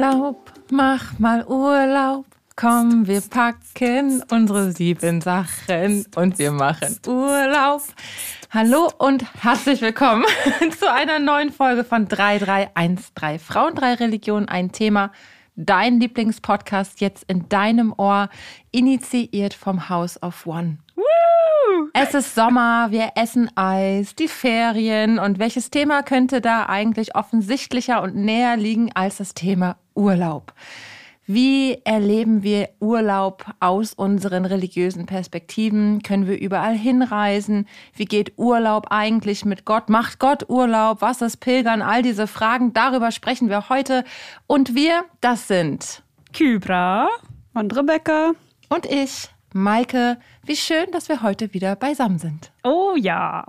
Urlaub, mach mal Urlaub. Komm, wir packen unsere sieben Sachen und wir machen Urlaub. Hallo und herzlich willkommen zu einer neuen Folge von 3313 Frauen, drei Religionen, ein Thema. Dein Lieblingspodcast jetzt in deinem Ohr, initiiert vom House of One. Es ist Sommer, wir essen Eis, die Ferien und welches Thema könnte da eigentlich offensichtlicher und näher liegen als das Thema Urlaub? Wie erleben wir Urlaub aus unseren religiösen Perspektiven? Können wir überall hinreisen? Wie geht Urlaub eigentlich mit Gott? Macht Gott Urlaub? Was ist Pilgern? All diese Fragen, darüber sprechen wir heute. Und wir, das sind Kybra und Rebecca und ich, Maike. Wie schön, dass wir heute wieder beisammen sind. Oh ja.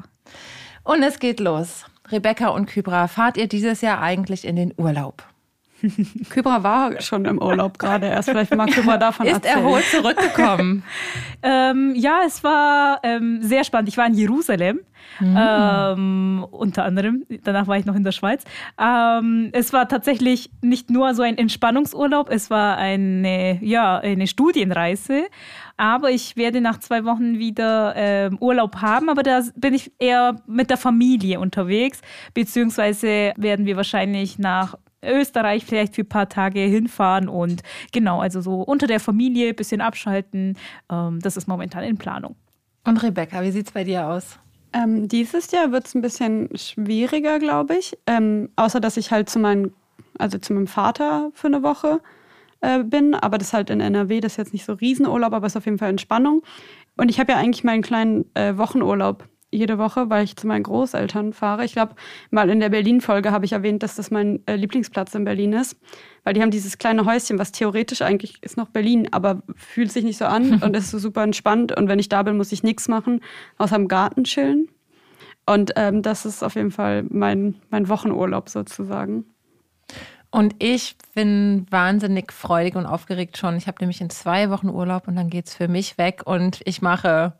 Und es geht los. Rebecca und Kybra, fahrt ihr dieses Jahr eigentlich in den Urlaub? Kybra war schon im Urlaub gerade erst. Vielleicht mag Kybra davon Ist erzählen. erholt zurückgekommen. ähm, ja, es war ähm, sehr spannend. Ich war in Jerusalem. Mhm. Ähm, unter anderem. Danach war ich noch in der Schweiz. Ähm, es war tatsächlich nicht nur so ein Entspannungsurlaub, es war eine, ja, eine Studienreise. Aber ich werde nach zwei Wochen wieder ähm, Urlaub haben, aber da bin ich eher mit der Familie unterwegs, beziehungsweise werden wir wahrscheinlich nach Österreich vielleicht für ein paar Tage hinfahren und genau, also so unter der Familie ein bisschen abschalten. Ähm, das ist momentan in Planung. Und Rebecca, wie sieht es bei dir aus? Ähm, dieses Jahr wird es ein bisschen schwieriger, glaube ich. Ähm, außer dass ich halt zu meinem, also zu meinem Vater für eine Woche äh, bin. Aber das ist halt in NRW, das ist jetzt nicht so Riesenurlaub, aber es ist auf jeden Fall Entspannung. Und ich habe ja eigentlich meinen kleinen äh, Wochenurlaub jede Woche, weil ich zu meinen Großeltern fahre. Ich glaube, mal in der Berlin-Folge habe ich erwähnt, dass das mein äh, Lieblingsplatz in Berlin ist. Weil die haben dieses kleine Häuschen, was theoretisch eigentlich ist noch Berlin, aber fühlt sich nicht so an und ist so super entspannt. Und wenn ich da bin, muss ich nichts machen, außer im Garten chillen. Und ähm, das ist auf jeden Fall mein, mein Wochenurlaub sozusagen. Und ich bin wahnsinnig freudig und aufgeregt schon. Ich habe nämlich in zwei Wochen Urlaub und dann geht es für mich weg und ich mache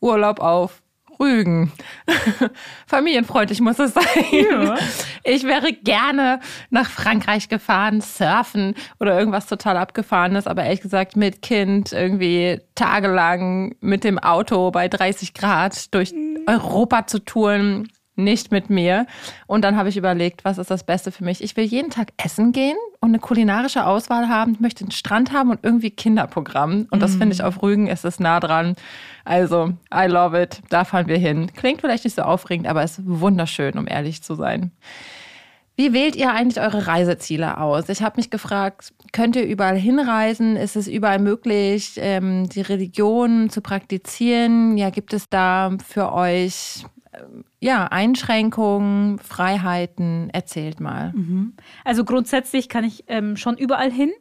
Urlaub auf Rügen. Familienfreundlich muss es sein. Ja. Ich wäre gerne nach Frankreich gefahren, surfen oder irgendwas total abgefahrenes, aber ehrlich gesagt mit Kind irgendwie tagelang mit dem Auto bei 30 Grad durch mhm. Europa zu touren, nicht mit mir. Und dann habe ich überlegt, was ist das Beste für mich? Ich will jeden Tag essen gehen und eine kulinarische Auswahl haben. Ich möchte einen Strand haben und irgendwie Kinderprogramm. Und das mm. finde ich auf Rügen ist es nah dran. Also, I love it. Da fahren wir hin. Klingt vielleicht nicht so aufregend, aber ist wunderschön, um ehrlich zu sein. Wie wählt ihr eigentlich eure Reiseziele aus? Ich habe mich gefragt, könnt ihr überall hinreisen? Ist es überall möglich, ähm, die Religion zu praktizieren? Ja, gibt es da für euch ja, Einschränkungen, Freiheiten, erzählt mal. Mhm. Also grundsätzlich kann ich ähm, schon überall hin.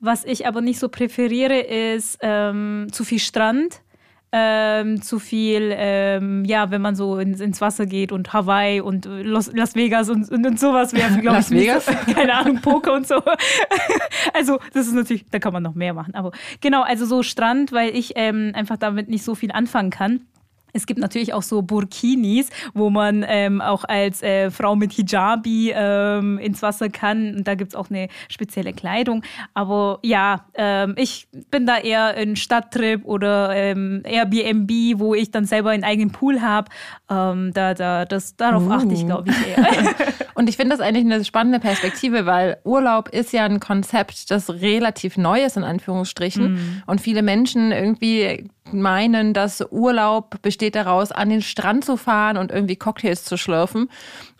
Was ich aber nicht so präferiere, ist ähm, zu viel Strand. Ähm, zu viel, ähm, ja, wenn man so ins, ins, Wasser geht und Hawaii und Los, Las Vegas und, und, und sowas wäre, glaube ich, Vegas? So, keine Ahnung, Poker und so. also, das ist natürlich, da kann man noch mehr machen. Aber genau, also so Strand, weil ich ähm, einfach damit nicht so viel anfangen kann. Es gibt natürlich auch so Burkinis, wo man ähm, auch als äh, Frau mit Hijabi ähm, ins Wasser kann. Und da gibt es auch eine spezielle Kleidung. Aber ja, ähm, ich bin da eher ein Stadttrip oder ähm, Airbnb, wo ich dann selber einen eigenen Pool habe. Ähm, da, da, das, darauf uh. achte ich, glaube ich, eher. Und ich finde das eigentlich eine spannende Perspektive, weil Urlaub ist ja ein Konzept, das relativ neu ist, in Anführungsstrichen. Mm. Und viele Menschen irgendwie meinen, dass Urlaub besteht daraus, an den Strand zu fahren und irgendwie Cocktails zu schlürfen.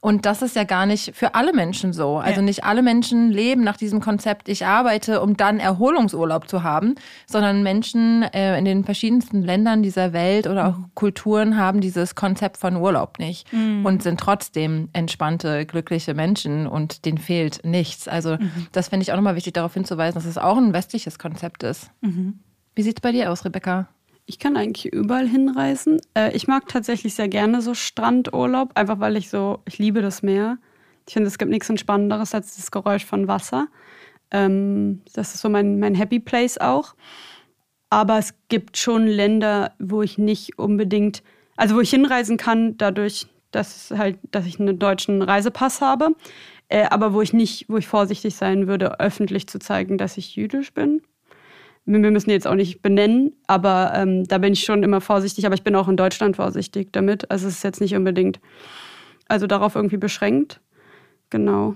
Und das ist ja gar nicht für alle Menschen so. Also ja. nicht alle Menschen leben nach diesem Konzept, ich arbeite, um dann Erholungsurlaub zu haben, sondern Menschen äh, in den verschiedensten Ländern dieser Welt oder auch mhm. Kulturen haben dieses Konzept von Urlaub nicht mhm. und sind trotzdem entspannte, glückliche Menschen und denen fehlt nichts. Also mhm. das finde ich auch nochmal wichtig, darauf hinzuweisen, dass es auch ein westliches Konzept ist. Mhm. Wie sieht es bei dir aus, Rebecca? Ich kann eigentlich überall hinreisen. Äh, ich mag tatsächlich sehr gerne so Strandurlaub, einfach weil ich so, ich liebe das Meer. Ich finde, es gibt nichts Entspannenderes als das Geräusch von Wasser. Ähm, das ist so mein, mein Happy Place auch. Aber es gibt schon Länder, wo ich nicht unbedingt, also wo ich hinreisen kann, dadurch, dass, halt, dass ich einen deutschen Reisepass habe. äh, aber wo ich nicht, wo ich vorsichtig sein würde, öffentlich zu zeigen, dass ich jüdisch bin. Wir müssen jetzt auch nicht benennen, aber ähm, da bin ich schon immer vorsichtig, aber ich bin auch in Deutschland vorsichtig damit. Also es ist jetzt nicht unbedingt, also darauf irgendwie beschränkt. Genau.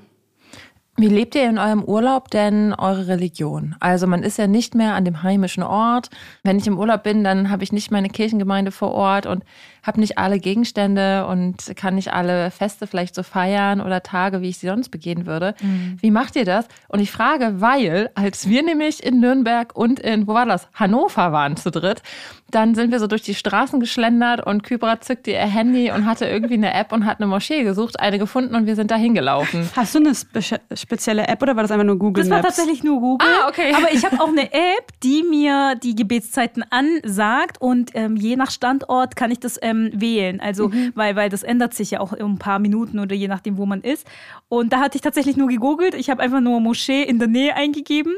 Wie lebt ihr in eurem Urlaub denn eure Religion? Also man ist ja nicht mehr an dem heimischen Ort. Wenn ich im Urlaub bin, dann habe ich nicht meine Kirchengemeinde vor Ort und habe nicht alle Gegenstände und kann nicht alle Feste vielleicht so feiern oder Tage, wie ich sie sonst begehen würde. Mhm. Wie macht ihr das? Und ich frage, weil als wir nämlich in Nürnberg und in, wo war das? Hannover waren zu dritt, dann sind wir so durch die Straßen geschlendert und Kybra zückte ihr Handy und hatte irgendwie eine App und hat eine Moschee gesucht, eine gefunden und wir sind da hingelaufen. Hast du eine spe spezielle App oder war das einfach nur Google Das Maps? war tatsächlich nur Google. Ah, okay. Aber ich habe auch eine App, die mir die Gebetszeiten ansagt und ähm, je nach Standort kann ich das ähm, ähm, wählen. Also, mhm. weil, weil das ändert sich ja auch in ein paar Minuten oder je nachdem, wo man ist. Und da hatte ich tatsächlich nur gegoogelt. Ich habe einfach nur Moschee in der Nähe eingegeben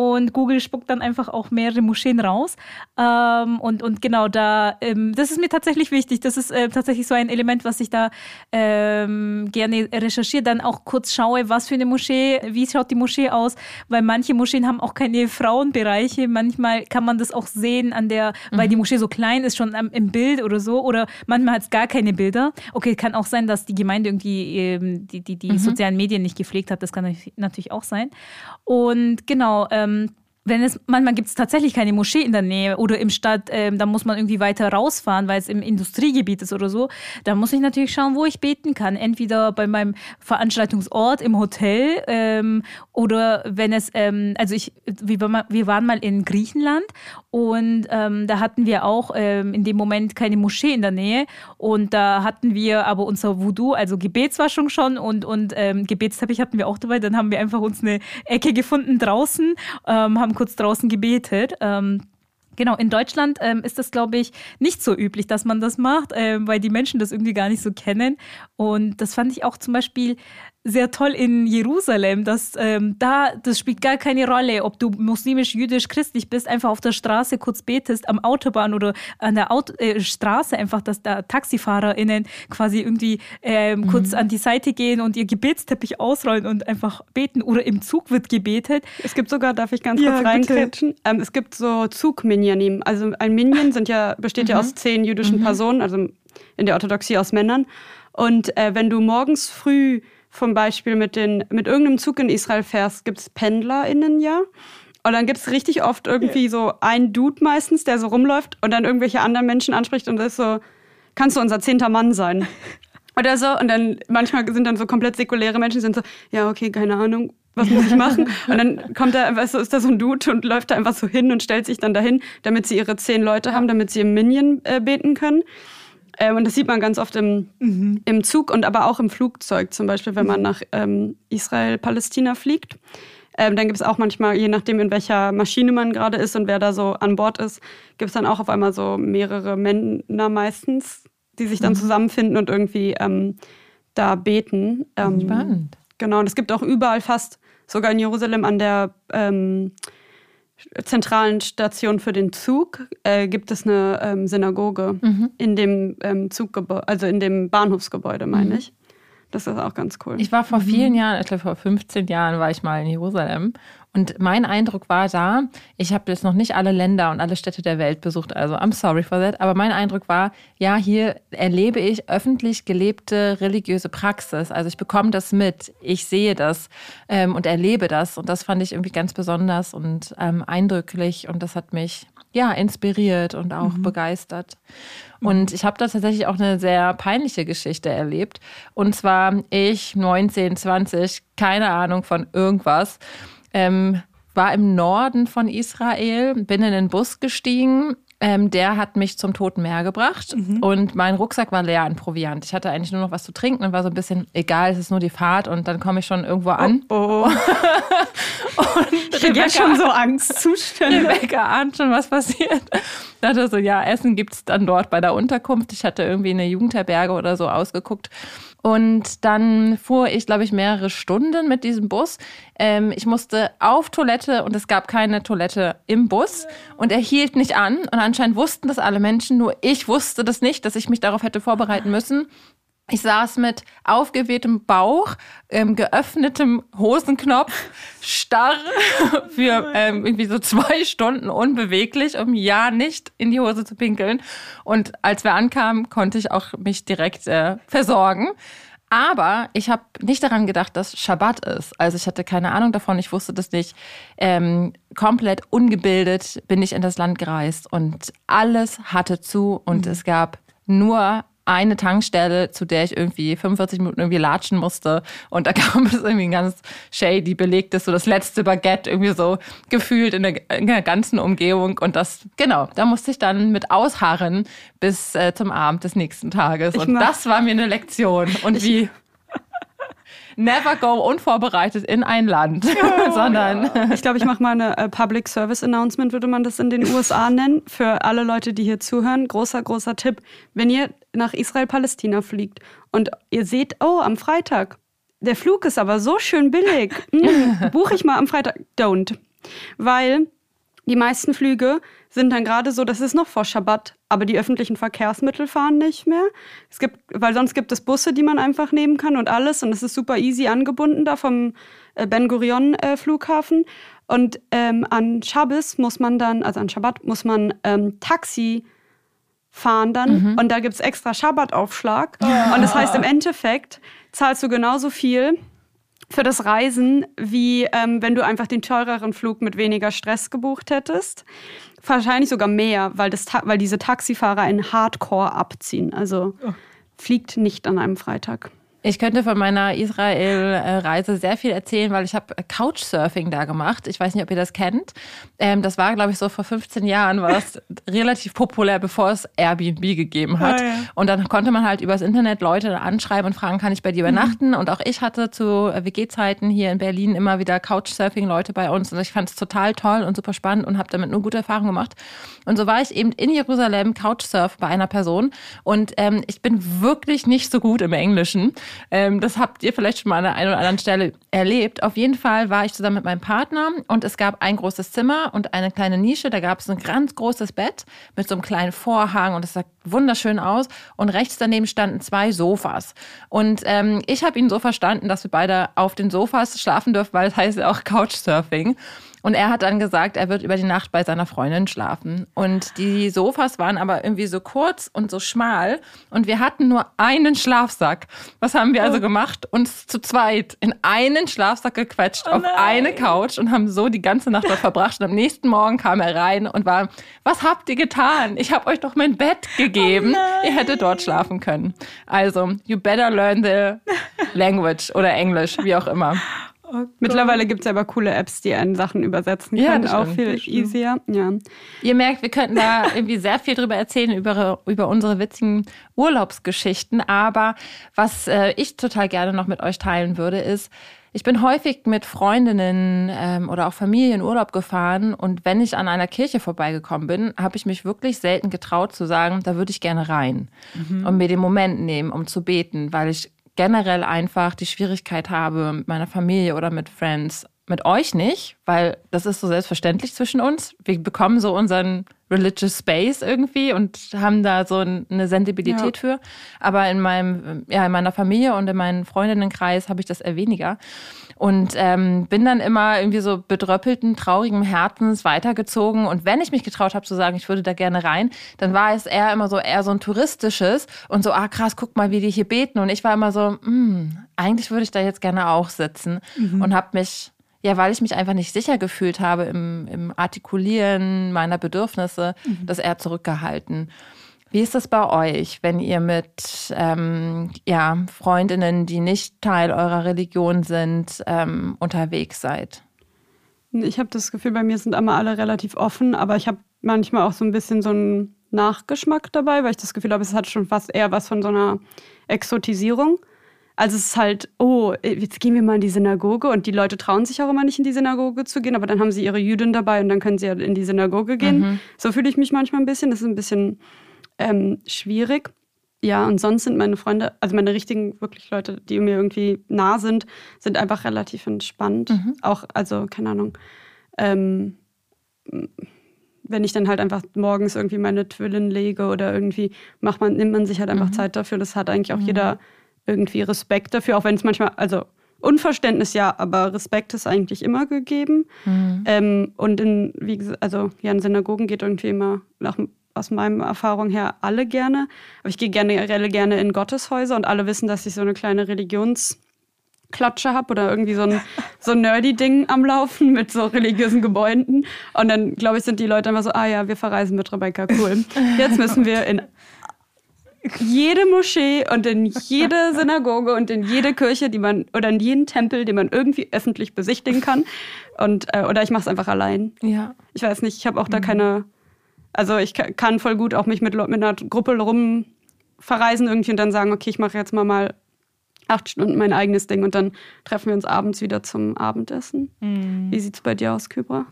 und Google spuckt dann einfach auch mehrere Moscheen raus. Ähm, und, und genau da, ähm, das ist mir tatsächlich wichtig. Das ist äh, tatsächlich so ein Element, was ich da ähm, gerne recherchiere. Dann auch kurz schaue, was für eine Moschee, wie schaut die Moschee aus, weil manche Moscheen haben auch keine Frauenbereiche. Manchmal kann man das auch sehen an der, mhm. weil die Moschee so klein ist, schon am, im Bild oder so. Oder manchmal hat es gar keine Bilder. Okay, kann auch sein, dass die Gemeinde irgendwie ähm, die, die, die mhm. sozialen Medien nicht gepflegt hat. Das kann natürlich auch sein. Und genau, ähm, wenn es manchmal gibt es tatsächlich keine Moschee in der Nähe oder im Stadt, ähm, da muss man irgendwie weiter rausfahren, weil es im Industriegebiet ist oder so. Da muss ich natürlich schauen, wo ich beten kann. Entweder bei meinem Veranstaltungsort im Hotel ähm, oder wenn es, ähm, also ich, wir, wir waren mal in Griechenland und ähm, da hatten wir auch ähm, in dem Moment keine Moschee in der Nähe und da hatten wir aber unser Voodoo, also Gebetswaschung schon und, und ähm, Gebetsteppich hatten wir auch dabei. Dann haben wir einfach uns eine Ecke gefunden draußen, haben kurz draußen gebetet. Ähm, Genau, in Deutschland ähm, ist das, glaube ich, nicht so üblich, dass man das macht, äh, weil die Menschen das irgendwie gar nicht so kennen. Und das fand ich auch zum Beispiel sehr toll in Jerusalem, dass ähm, da, das spielt gar keine Rolle, ob du muslimisch, jüdisch, christlich bist, einfach auf der Straße kurz betest, am Autobahn oder an der Auto, äh, Straße einfach, dass da TaxifahrerInnen quasi irgendwie ähm, mhm. kurz an die Seite gehen und ihr Gebetsteppich ausrollen und einfach beten oder im Zug wird gebetet. Es gibt sogar, darf ich ganz ja, kurz reinkretschen, ähm, es gibt so Zug-Minyanim. Also ein Minion sind ja, besteht mhm. ja aus zehn jüdischen mhm. Personen, also in der Orthodoxie aus Männern. Und äh, wenn du morgens früh zum Beispiel mit, den, mit irgendeinem Zug in Israel fährst, gibt es PendlerInnen ja. Und dann gibt es richtig oft irgendwie so einen Dude meistens, der so rumläuft und dann irgendwelche anderen Menschen anspricht und ist so, kannst du unser zehnter Mann sein? Oder so. Und dann manchmal sind dann so komplett säkuläre Menschen, sind so, ja, okay, keine Ahnung, was muss ich machen? Und dann kommt da, weißt du, ist da so ein Dude und läuft da einfach so hin und stellt sich dann dahin, damit sie ihre zehn Leute haben, damit sie im Minion äh, beten können. Ähm, und das sieht man ganz oft im, mhm. im Zug und aber auch im Flugzeug, zum Beispiel, wenn man nach ähm, Israel-Palästina fliegt. Ähm, dann gibt es auch manchmal, je nachdem, in welcher Maschine man gerade ist und wer da so an Bord ist, gibt es dann auch auf einmal so mehrere Männer meistens, die sich dann mhm. zusammenfinden und irgendwie ähm, da beten. Ähm, Spannend. Genau, und es gibt auch überall fast, sogar in Jerusalem an der ähm, zentralen Station für den Zug äh, gibt es eine ähm, Synagoge mhm. in dem ähm, Zuggebäude, also in dem Bahnhofsgebäude, meine mhm. ich. Das ist auch ganz cool. Ich war vor vielen mhm. Jahren, ich glaube vor 15 Jahren war ich mal in Jerusalem und mein Eindruck war da, ich habe jetzt noch nicht alle Länder und alle Städte der Welt besucht, also I'm sorry for that, aber mein Eindruck war, ja, hier erlebe ich öffentlich gelebte religiöse Praxis. Also ich bekomme das mit, ich sehe das ähm, und erlebe das und das fand ich irgendwie ganz besonders und ähm, eindrücklich und das hat mich ja inspiriert und auch mhm. begeistert. Und ich habe da tatsächlich auch eine sehr peinliche Geschichte erlebt. Und zwar ich, 19, 20, keine Ahnung von irgendwas ähm, war im Norden von Israel, bin in den Bus gestiegen. Ähm, der hat mich zum Toten Meer gebracht mhm. und mein Rucksack war leer an Proviant. Ich hatte eigentlich nur noch was zu trinken und war so ein bisschen, egal, es ist nur die Fahrt und dann komme ich schon irgendwo an. Oh, oh. und ich Rebecca, schon so Angstzustände. Rebecca ahnt schon, was passiert. Ich dachte so, ja, Essen gibt es dann dort bei der Unterkunft. Ich hatte irgendwie eine Jugendherberge oder so ausgeguckt und dann fuhr ich, glaube ich, mehrere Stunden mit diesem Bus. Ähm, ich musste auf Toilette und es gab keine Toilette im Bus. Und er hielt nicht an. Und anscheinend wussten das alle Menschen, nur ich wusste das nicht, dass ich mich darauf hätte vorbereiten müssen. Ich saß mit aufgewehtem Bauch, ähm, geöffnetem Hosenknopf, starr für ähm, irgendwie so zwei Stunden unbeweglich, um ja nicht in die Hose zu pinkeln. Und als wir ankamen, konnte ich auch mich direkt äh, versorgen. Aber ich habe nicht daran gedacht, dass Schabbat ist. Also ich hatte keine Ahnung davon, ich wusste das nicht. Ähm, komplett ungebildet bin ich in das Land gereist und alles hatte zu und mhm. es gab nur eine Tankstelle, zu der ich irgendwie 45 Minuten irgendwie latschen musste. Und da kam es irgendwie ein ganz shady belegtes, so das letzte Baguette irgendwie so gefühlt in der, in der ganzen Umgebung. Und das, genau, da musste ich dann mit ausharren bis äh, zum Abend des nächsten Tages. Und das war mir eine Lektion. Und wie never go unvorbereitet in ein Land, oh, sondern. Ja. Ich glaube, ich mache mal eine uh, Public Service Announcement, würde man das in den USA nennen, für alle Leute, die hier zuhören. Großer, großer Tipp. Wenn ihr nach Israel-Palästina fliegt und ihr seht, oh, am Freitag, der Flug ist aber so schön billig, hm, buche ich mal am Freitag. Don't. Weil die meisten Flüge sind dann gerade so, das ist noch vor Schabbat, aber die öffentlichen Verkehrsmittel fahren nicht mehr. Es gibt, weil sonst gibt es Busse, die man einfach nehmen kann und alles und es ist super easy angebunden da vom äh, Ben Gurion äh, Flughafen. Und ähm, an Shabbos muss man dann, also an Schabbat muss man ähm, Taxi fahren dann mhm. und da gibt es extra Schabbataufschlag. Oh. Und das heißt, im Endeffekt zahlst du genauso viel für das Reisen, wie ähm, wenn du einfach den teureren Flug mit weniger Stress gebucht hättest. Wahrscheinlich sogar mehr, weil, das, weil diese Taxifahrer einen Hardcore abziehen. Also oh. fliegt nicht an einem Freitag. Ich könnte von meiner Israel-Reise sehr viel erzählen, weil ich habe Couchsurfing da gemacht. Ich weiß nicht, ob ihr das kennt. Ähm, das war, glaube ich, so vor 15 Jahren, war das relativ populär, bevor es Airbnb gegeben hat. Oh, ja. Und dann konnte man halt übers Internet Leute anschreiben und fragen, kann ich bei dir mhm. übernachten? Mhm. Und auch ich hatte zu WG-Zeiten hier in Berlin immer wieder Couchsurfing-Leute bei uns. Und ich fand es total toll und super spannend und habe damit nur gute Erfahrungen gemacht. Und so war ich eben in Jerusalem Couchsurf bei einer Person. Und ähm, ich bin wirklich nicht so gut im Englischen. Ähm, das habt ihr vielleicht schon mal an der einen oder anderen Stelle erlebt. Auf jeden Fall war ich zusammen mit meinem Partner und es gab ein großes Zimmer und eine kleine Nische. Da gab es ein ganz großes Bett mit so einem kleinen Vorhang und es sah wunderschön aus. Und rechts daneben standen zwei Sofas. Und ähm, ich habe ihn so verstanden, dass wir beide auf den Sofas schlafen dürfen, weil es heißt ja auch Couchsurfing. Und er hat dann gesagt, er wird über die Nacht bei seiner Freundin schlafen. Und die Sofas waren aber irgendwie so kurz und so schmal. Und wir hatten nur einen Schlafsack. Was haben wir also oh. gemacht? Uns zu zweit in einen Schlafsack gequetscht oh auf eine Couch und haben so die ganze Nacht dort verbracht. Und am nächsten Morgen kam er rein und war, was habt ihr getan? Ich habe euch doch mein Bett gegeben. Oh ihr hättet dort schlafen können. Also, you better learn the language oder Englisch, wie auch immer. Oh Mittlerweile gibt es aber coole Apps, die einen Sachen übersetzen können. Ja, auch viel easier. Ja. Ihr merkt, wir könnten da irgendwie sehr viel drüber erzählen, über, über unsere witzigen Urlaubsgeschichten. Aber was äh, ich total gerne noch mit euch teilen würde, ist, ich bin häufig mit Freundinnen ähm, oder auch Familien in Urlaub gefahren und wenn ich an einer Kirche vorbeigekommen bin, habe ich mich wirklich selten getraut zu sagen, da würde ich gerne rein mhm. und mir den Moment nehmen, um zu beten, weil ich generell einfach die Schwierigkeit habe mit meiner Familie oder mit Friends, mit euch nicht, weil das ist so selbstverständlich zwischen uns. Wir bekommen so unseren religious space irgendwie und haben da so eine Sensibilität ja. für. Aber in meinem, ja, in meiner Familie und in meinem Freundinnenkreis habe ich das eher weniger. Und ähm, bin dann immer irgendwie so bedröppelten, traurigen Herzens weitergezogen. Und wenn ich mich getraut habe zu sagen, ich würde da gerne rein, dann war es eher immer so eher so ein touristisches und so, ah krass, guck mal, wie die hier beten. Und ich war immer so, hm, eigentlich würde ich da jetzt gerne auch sitzen mhm. und habe mich ja, weil ich mich einfach nicht sicher gefühlt habe im, im Artikulieren meiner Bedürfnisse, mhm. das eher zurückgehalten. Wie ist das bei euch, wenn ihr mit ähm, ja, Freundinnen, die nicht Teil eurer Religion sind, ähm, unterwegs seid? Ich habe das Gefühl, bei mir sind immer alle relativ offen, aber ich habe manchmal auch so ein bisschen so einen Nachgeschmack dabei, weil ich das Gefühl habe, es hat schon fast eher was von so einer Exotisierung. Also es ist halt, oh, jetzt gehen wir mal in die Synagoge und die Leute trauen sich auch immer nicht in die Synagoge zu gehen, aber dann haben sie ihre Jüdin dabei und dann können sie ja in die Synagoge gehen. Mhm. So fühle ich mich manchmal ein bisschen. Das ist ein bisschen ähm, schwierig. Ja, und sonst sind meine Freunde, also meine richtigen, wirklich Leute, die mir irgendwie nah sind, sind einfach relativ entspannt. Mhm. Auch, also, keine Ahnung. Ähm, wenn ich dann halt einfach morgens irgendwie meine Twillen lege oder irgendwie macht man, nimmt man sich halt einfach mhm. Zeit dafür. Das hat eigentlich auch mhm. jeder irgendwie Respekt dafür, auch wenn es manchmal, also Unverständnis ja, aber Respekt ist eigentlich immer gegeben. Mhm. Ähm, und in, wie gesagt, also ja, in Synagogen geht irgendwie immer nach, aus meiner Erfahrung her alle gerne. Aber ich gehe generell gerne in Gotteshäuser und alle wissen, dass ich so eine kleine Religionsklatsche habe oder irgendwie so ein, so ein nerdy-Ding am Laufen mit so religiösen Gebäuden. Und dann, glaube ich, sind die Leute immer so, ah ja, wir verreisen mit Rebecca, cool. Jetzt müssen wir in jede Moschee und in jede Synagoge und in jede Kirche, die man oder in jeden Tempel, den man irgendwie öffentlich besichtigen kann. Und äh, oder ich mache es einfach allein. Ja. Ich weiß nicht, ich habe auch da mhm. keine. Also ich kann voll gut auch mich mit, mit einer Gruppe rum verreisen irgendwie und dann sagen, okay, ich mache jetzt mal mal acht Stunden mein eigenes Ding und dann treffen wir uns abends wieder zum Abendessen. Mhm. Wie sieht's bei dir aus, Kybra?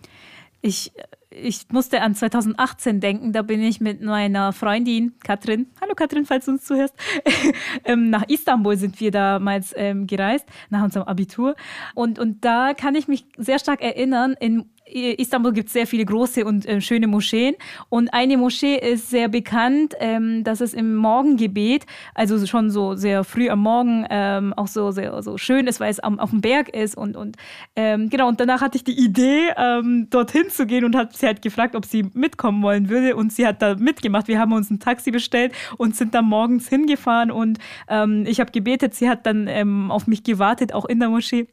Ich ich musste an 2018 denken, da bin ich mit meiner Freundin Katrin, hallo Katrin, falls du uns zuhörst, ähm, nach Istanbul sind wir damals ähm, gereist, nach unserem Abitur. Und, und da kann ich mich sehr stark erinnern, in Istanbul gibt es sehr viele große und äh, schöne Moscheen. Und eine Moschee ist sehr bekannt, ähm, dass es im Morgengebet, also schon so sehr früh am Morgen, ähm, auch so sehr so schön ist, weil es am, auf dem Berg ist. Und, und ähm, genau, und danach hatte ich die Idee, ähm, dorthin zu gehen und hat sie halt gefragt, ob sie mitkommen wollen würde. Und sie hat da mitgemacht. Wir haben uns ein Taxi bestellt und sind dann morgens hingefahren. Und ähm, ich habe gebetet, sie hat dann ähm, auf mich gewartet, auch in der Moschee.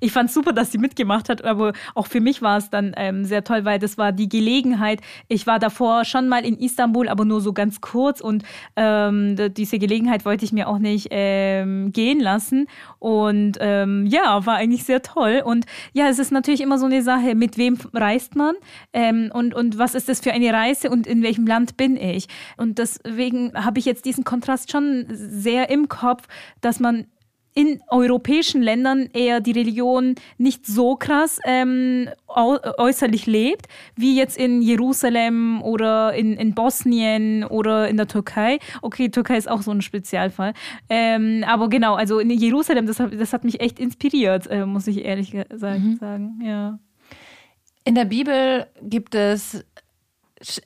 Ich fand super, dass sie mitgemacht hat, aber auch für mich war es dann ähm, sehr toll, weil das war die Gelegenheit. Ich war davor schon mal in Istanbul, aber nur so ganz kurz und ähm, diese Gelegenheit wollte ich mir auch nicht ähm, gehen lassen. Und ähm, ja, war eigentlich sehr toll. Und ja, es ist natürlich immer so eine Sache, mit wem reist man ähm, und, und was ist das für eine Reise und in welchem Land bin ich. Und deswegen habe ich jetzt diesen Kontrast schon sehr im Kopf, dass man in europäischen Ländern eher die Religion nicht so krass ähm, äußerlich lebt, wie jetzt in Jerusalem oder in, in Bosnien oder in der Türkei. Okay, Türkei ist auch so ein Spezialfall. Ähm, aber genau, also in Jerusalem, das, das hat mich echt inspiriert, äh, muss ich ehrlich gesagt mhm. sagen. Ja. In der Bibel gibt es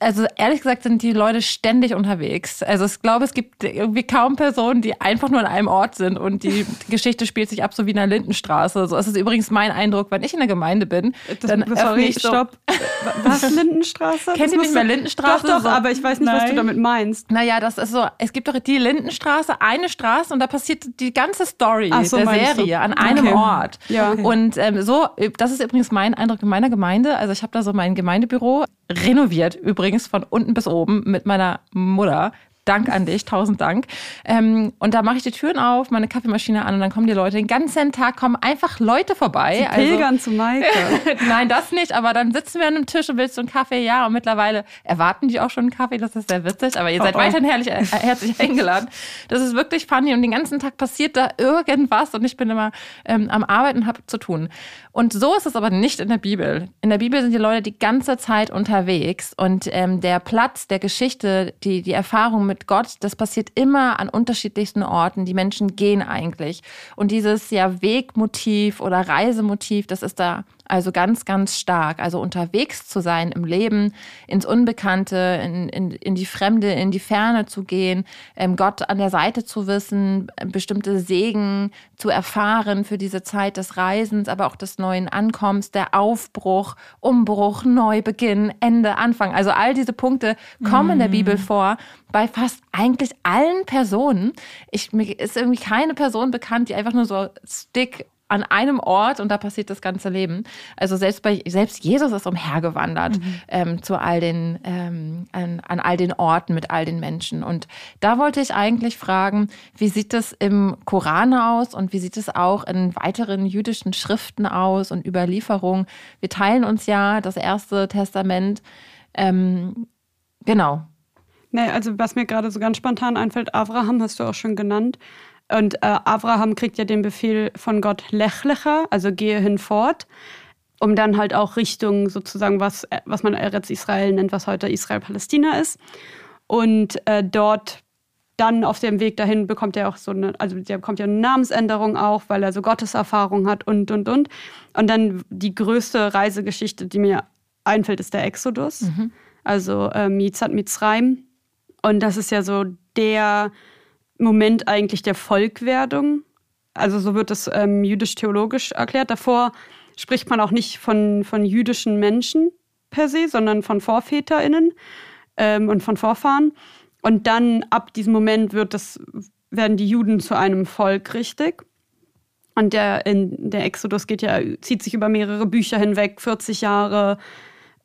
also ehrlich gesagt sind die Leute ständig unterwegs. Also ich glaube, es gibt irgendwie kaum Personen, die einfach nur an einem Ort sind und die Geschichte spielt sich ab so wie in der Lindenstraße. So ist es übrigens mein Eindruck, wenn ich in der Gemeinde bin. Das, dann sorry, so, stopp. Was Lindenstraße? Kennt ihr nicht mehr Lindenstraße? Doch, doch, so. aber ich weiß nicht, Nein. was du damit meinst. Naja, das ist so, es gibt doch die Lindenstraße, eine Straße und da passiert die ganze Story so, der Serie an einem okay. Ort. Ja. Okay. Und ähm, so, das ist übrigens mein Eindruck in meiner Gemeinde. Also ich habe da so mein Gemeindebüro renoviert übrigens von unten bis oben mit meiner Mutter. Dank an dich, tausend Dank. Ähm, und da mache ich die Türen auf, meine Kaffeemaschine an und dann kommen die Leute. Den ganzen Tag kommen einfach Leute vorbei. Sie also pilgern also, zu Maike. Nein, das nicht, aber dann sitzen wir an einem Tisch und willst du einen Kaffee? Ja, und mittlerweile erwarten die auch schon einen Kaffee, das ist sehr witzig, aber ihr seid oh, weiterhin herrlich, äh, herzlich eingeladen. Das ist wirklich funny und den ganzen Tag passiert da irgendwas und ich bin immer ähm, am Arbeiten, habe zu tun. Und so ist es aber nicht in der Bibel. In der Bibel sind die Leute die ganze Zeit unterwegs und ähm, der Platz der Geschichte, die, die Erfahrung mit Gott, das passiert immer an unterschiedlichsten Orten. Die Menschen gehen eigentlich. Und dieses ja Wegmotiv oder Reisemotiv, das ist da also ganz, ganz stark. Also unterwegs zu sein im Leben, ins Unbekannte, in, in, in die Fremde, in die Ferne zu gehen, ähm, Gott an der Seite zu wissen, bestimmte Segen zu erfahren für diese Zeit des Reisens, aber auch des neuen Ankommens, der Aufbruch, Umbruch, Neubeginn, Ende, Anfang. Also all diese Punkte kommen mm. in der mhm. Bibel vor bei fast eigentlich allen Personen. Ich, mir ist irgendwie keine Person bekannt, die einfach nur so stick an einem Ort und da passiert das ganze Leben. Also selbst bei selbst Jesus ist umhergewandert mhm. ähm, zu all den ähm, an, an all den Orten mit all den Menschen. Und da wollte ich eigentlich fragen, wie sieht es im Koran aus und wie sieht es auch in weiteren jüdischen Schriften aus und Überlieferungen? Wir teilen uns ja das erste Testament. Ähm, genau. Nee, also was mir gerade so ganz spontan einfällt, Abraham hast du auch schon genannt. Und äh, Abraham kriegt ja den Befehl von Gott Lechlecher, also gehe hinfort, um dann halt auch Richtung sozusagen, was, äh, was man Eretz Israel nennt, was heute Israel-Palästina ist. Und äh, dort dann auf dem Weg dahin bekommt er auch so eine, also der bekommt ja eine Namensänderung auch, weil er so Gotteserfahrung hat und, und, und. Und dann die größte Reisegeschichte, die mir einfällt, ist der Exodus. Mhm. Also äh, Mizat Mitzrayim. Und das ist ja so der Moment eigentlich der Volkwerdung. Also so wird es ähm, jüdisch-theologisch erklärt. Davor spricht man auch nicht von, von jüdischen Menschen per se, sondern von VorväterInnen ähm, und von Vorfahren. Und dann ab diesem Moment wird das, werden die Juden zu einem Volk richtig. Und der, in, der Exodus geht ja, zieht sich über mehrere Bücher hinweg, 40 Jahre.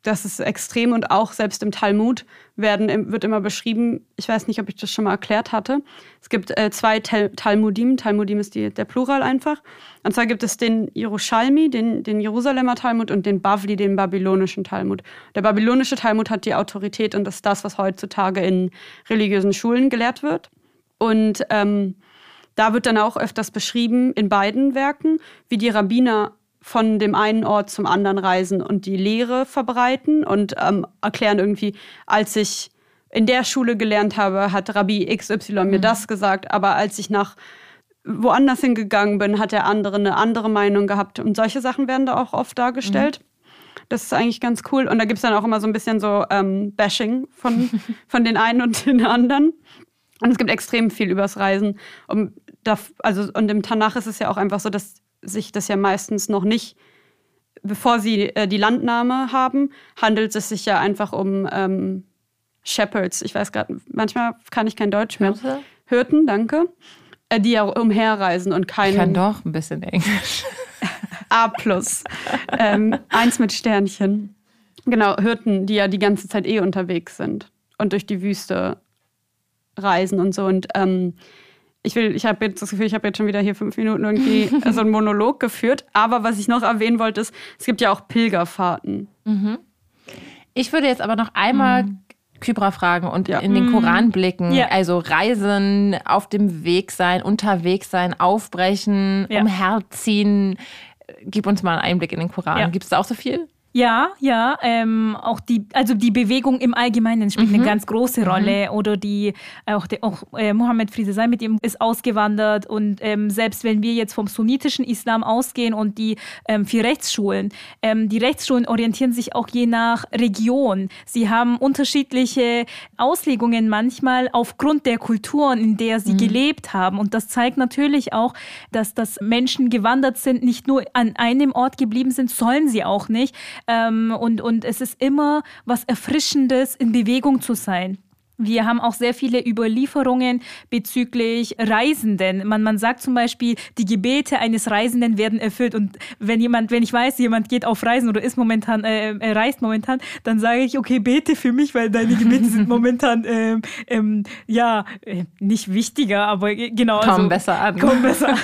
Das ist extrem und auch selbst im Talmud werden, wird immer beschrieben, ich weiß nicht, ob ich das schon mal erklärt hatte. Es gibt äh, zwei Tal Talmudim, Talmudim ist die, der Plural einfach. Und zwar gibt es den Jerusalmi, den, den Jerusalemer Talmud und den Bavli, den babylonischen Talmud. Der babylonische Talmud hat die Autorität und das ist das, was heutzutage in religiösen Schulen gelehrt wird. Und ähm, da wird dann auch öfters beschrieben in beiden Werken, wie die Rabbiner von dem einen Ort zum anderen reisen und die Lehre verbreiten und ähm, erklären irgendwie, als ich in der Schule gelernt habe, hat Rabbi XY mir mhm. das gesagt, aber als ich nach woanders hingegangen bin, hat der andere eine andere Meinung gehabt. Und solche Sachen werden da auch oft dargestellt. Mhm. Das ist eigentlich ganz cool. Und da gibt es dann auch immer so ein bisschen so ähm, Bashing von, von den einen und den anderen. Und es gibt extrem viel übers Reisen. Und da, also, und im Tanach ist es ja auch einfach so, dass sich das ja meistens noch nicht, bevor sie äh, die Landnahme haben, handelt es sich ja einfach um ähm, Shepherds. Ich weiß gerade, manchmal kann ich kein Deutsch mehr. Hirte? Hirten, danke. Äh, die ja umherreisen und keinen. Ich kann doch ein bisschen Englisch. A plus. ähm, eins mit Sternchen. Genau, Hirten, die ja die ganze Zeit eh unterwegs sind und durch die Wüste reisen und so. Und ähm, ich will, ich habe jetzt das Gefühl, ich habe jetzt schon wieder hier fünf Minuten irgendwie so einen Monolog geführt. Aber was ich noch erwähnen wollte, ist, es gibt ja auch Pilgerfahrten. Mhm. Ich würde jetzt aber noch einmal mhm. Kybra fragen und ja. in den Koran mhm. blicken. Ja. Also Reisen, auf dem Weg sein, unterwegs sein, aufbrechen, ja. umherziehen. Gib uns mal einen Einblick in den Koran. Gibt es da auch so viel? Ja, ja, ähm, auch die, also die Bewegung im Allgemeinen spielt mhm. eine ganz große Rolle. Mhm. Oder die, auch, der, auch äh, Mohammed Friede sei mit ihm ist ausgewandert. Und ähm, selbst wenn wir jetzt vom sunnitischen Islam ausgehen und die ähm, vier Rechtsschulen, ähm, die Rechtsschulen orientieren sich auch je nach Region. Sie haben unterschiedliche Auslegungen manchmal aufgrund der Kulturen, in der sie mhm. gelebt haben. Und das zeigt natürlich auch, dass das Menschen gewandert sind, nicht nur an einem Ort geblieben sind, sollen sie auch nicht ähm, und, und es ist immer was Erfrischendes, in Bewegung zu sein. Wir haben auch sehr viele Überlieferungen bezüglich Reisenden. Man, man sagt zum Beispiel, die Gebete eines Reisenden werden erfüllt. Und wenn jemand, wenn ich weiß, jemand geht auf Reisen oder ist momentan, äh, äh reist momentan, dann sage ich, okay, bete für mich, weil deine Gebete sind momentan, ähm, ähm, ja, äh, nicht wichtiger, aber genau. Kommen also, besser an. Kommen besser an.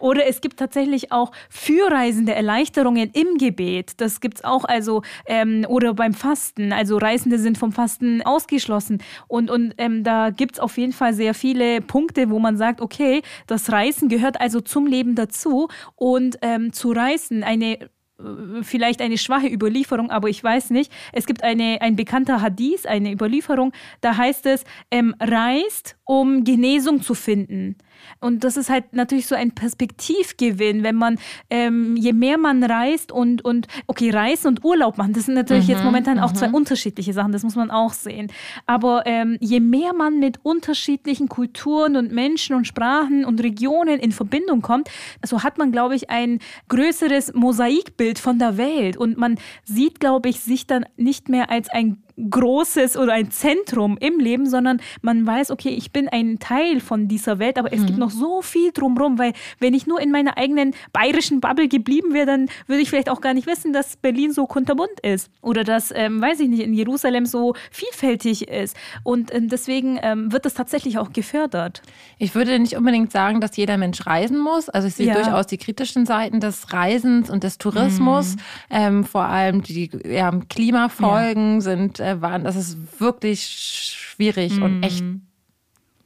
Oder es gibt tatsächlich auch für Reisende Erleichterungen im Gebet. Das gibt's auch, also, ähm, oder beim Fasten. Also Reisende sind vom Fasten ausgeschlossen. Und, und ähm, da gibt es auf jeden Fall sehr viele Punkte, wo man sagt, okay, das Reisen gehört also zum Leben dazu. Und ähm, zu reisen, eine äh, vielleicht eine schwache Überlieferung, aber ich weiß nicht. Es gibt eine, ein bekannter Hadith, eine Überlieferung, da heißt es, ähm, reist, um Genesung zu finden. Und das ist halt natürlich so ein Perspektivgewinn, wenn man, ähm, je mehr man reist und, und, okay, Reisen und Urlaub machen, das sind natürlich mhm, jetzt momentan auch zwei mhm. unterschiedliche Sachen, das muss man auch sehen. Aber ähm, je mehr man mit unterschiedlichen Kulturen und Menschen und Sprachen und Regionen in Verbindung kommt, so hat man, glaube ich, ein größeres Mosaikbild von der Welt. Und man sieht, glaube ich, sich dann nicht mehr als ein Großes oder ein Zentrum im Leben, sondern man weiß, okay, ich bin ein Teil von dieser Welt, aber es mhm. gibt noch so viel drumherum, weil wenn ich nur in meiner eigenen bayerischen Bubble geblieben wäre, dann würde ich vielleicht auch gar nicht wissen, dass Berlin so kunterbunt ist oder dass, ähm, weiß ich nicht, in Jerusalem so vielfältig ist. Und ähm, deswegen ähm, wird das tatsächlich auch gefördert. Ich würde nicht unbedingt sagen, dass jeder Mensch reisen muss. Also ich sehe ja. durchaus die kritischen Seiten des Reisens und des Tourismus. Mhm. Ähm, vor allem die ja, Klimafolgen ja. sind waren, das ist wirklich schwierig mhm. und echt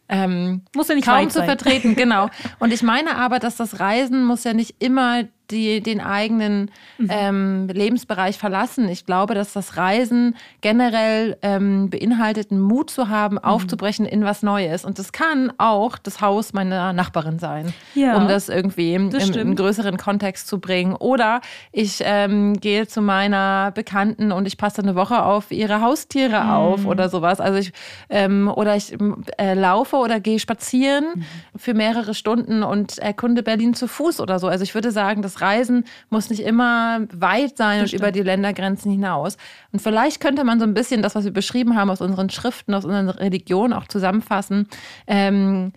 ähm, muss ja nicht kaum zu vertreten, genau. Und ich meine aber, dass das Reisen muss ja nicht immer die, den eigenen mhm. ähm, Lebensbereich verlassen. Ich glaube, dass das Reisen generell ähm, beinhaltet, einen Mut zu haben, mhm. aufzubrechen in was Neues. Und das kann auch das Haus meiner Nachbarin sein, ja, um das irgendwie das im, im, größeren Kontext zu bringen. Oder ich ähm, gehe zu meiner Bekannten und ich passe eine Woche auf ihre Haustiere mhm. auf oder sowas. Also ich ähm, oder ich äh, laufe oder gehe spazieren mhm. für mehrere Stunden und erkunde Berlin zu Fuß oder so. Also ich würde sagen, das Reisen muss nicht immer weit sein das und stimmt. über die Ländergrenzen hinaus. Und vielleicht könnte man so ein bisschen das, was wir beschrieben haben aus unseren Schriften, aus unseren Religionen auch zusammenfassen. Ähm,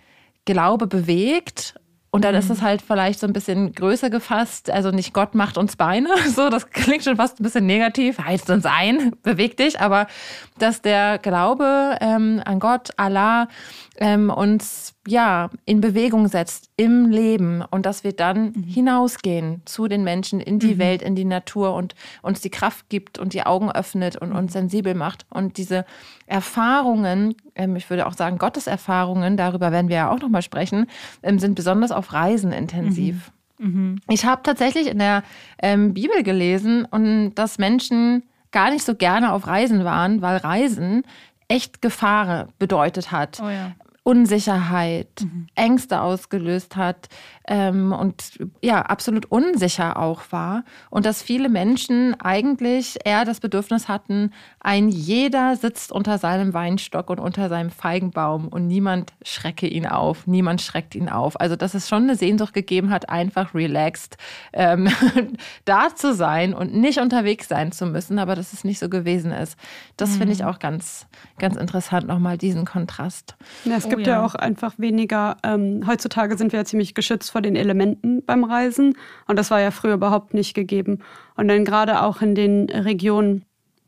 Glaube bewegt und dann ist es mhm. halt vielleicht so ein bisschen größer gefasst. Also nicht Gott macht uns Beine. So, das klingt schon fast ein bisschen negativ. Heizt uns ein, beweg dich. Aber dass der Glaube ähm, an Gott, Allah, ähm, uns ja in Bewegung setzt im Leben und dass wir dann mhm. hinausgehen zu den Menschen in die mhm. Welt, in die Natur und uns die Kraft gibt und die Augen öffnet und uns mhm. sensibel macht. Und diese Erfahrungen, ähm, ich würde auch sagen Gottes Erfahrungen, darüber werden wir ja auch nochmal sprechen, ähm, sind besonders auf Reisen intensiv. Mhm. mhm. Ich habe tatsächlich in der ähm, Bibel gelesen und dass Menschen gar nicht so gerne auf Reisen waren, weil Reisen echt Gefahr bedeutet hat. Oh ja. Unsicherheit, mhm. Ängste ausgelöst hat ähm, und ja, absolut unsicher auch war. Und dass viele Menschen eigentlich eher das Bedürfnis hatten, ein jeder sitzt unter seinem Weinstock und unter seinem Feigenbaum und niemand schrecke ihn auf, niemand schreckt ihn auf. Also dass es schon eine Sehnsucht gegeben hat, einfach relaxed ähm, da zu sein und nicht unterwegs sein zu müssen, aber dass es nicht so gewesen ist. Das mhm. finde ich mhm. auch ganz, ganz interessant, nochmal diesen Kontrast. Ja, es gibt gibt ja. ja auch einfach weniger, ähm, heutzutage sind wir ja ziemlich geschützt vor den Elementen beim Reisen und das war ja früher überhaupt nicht gegeben. Und dann gerade auch in den Regionen,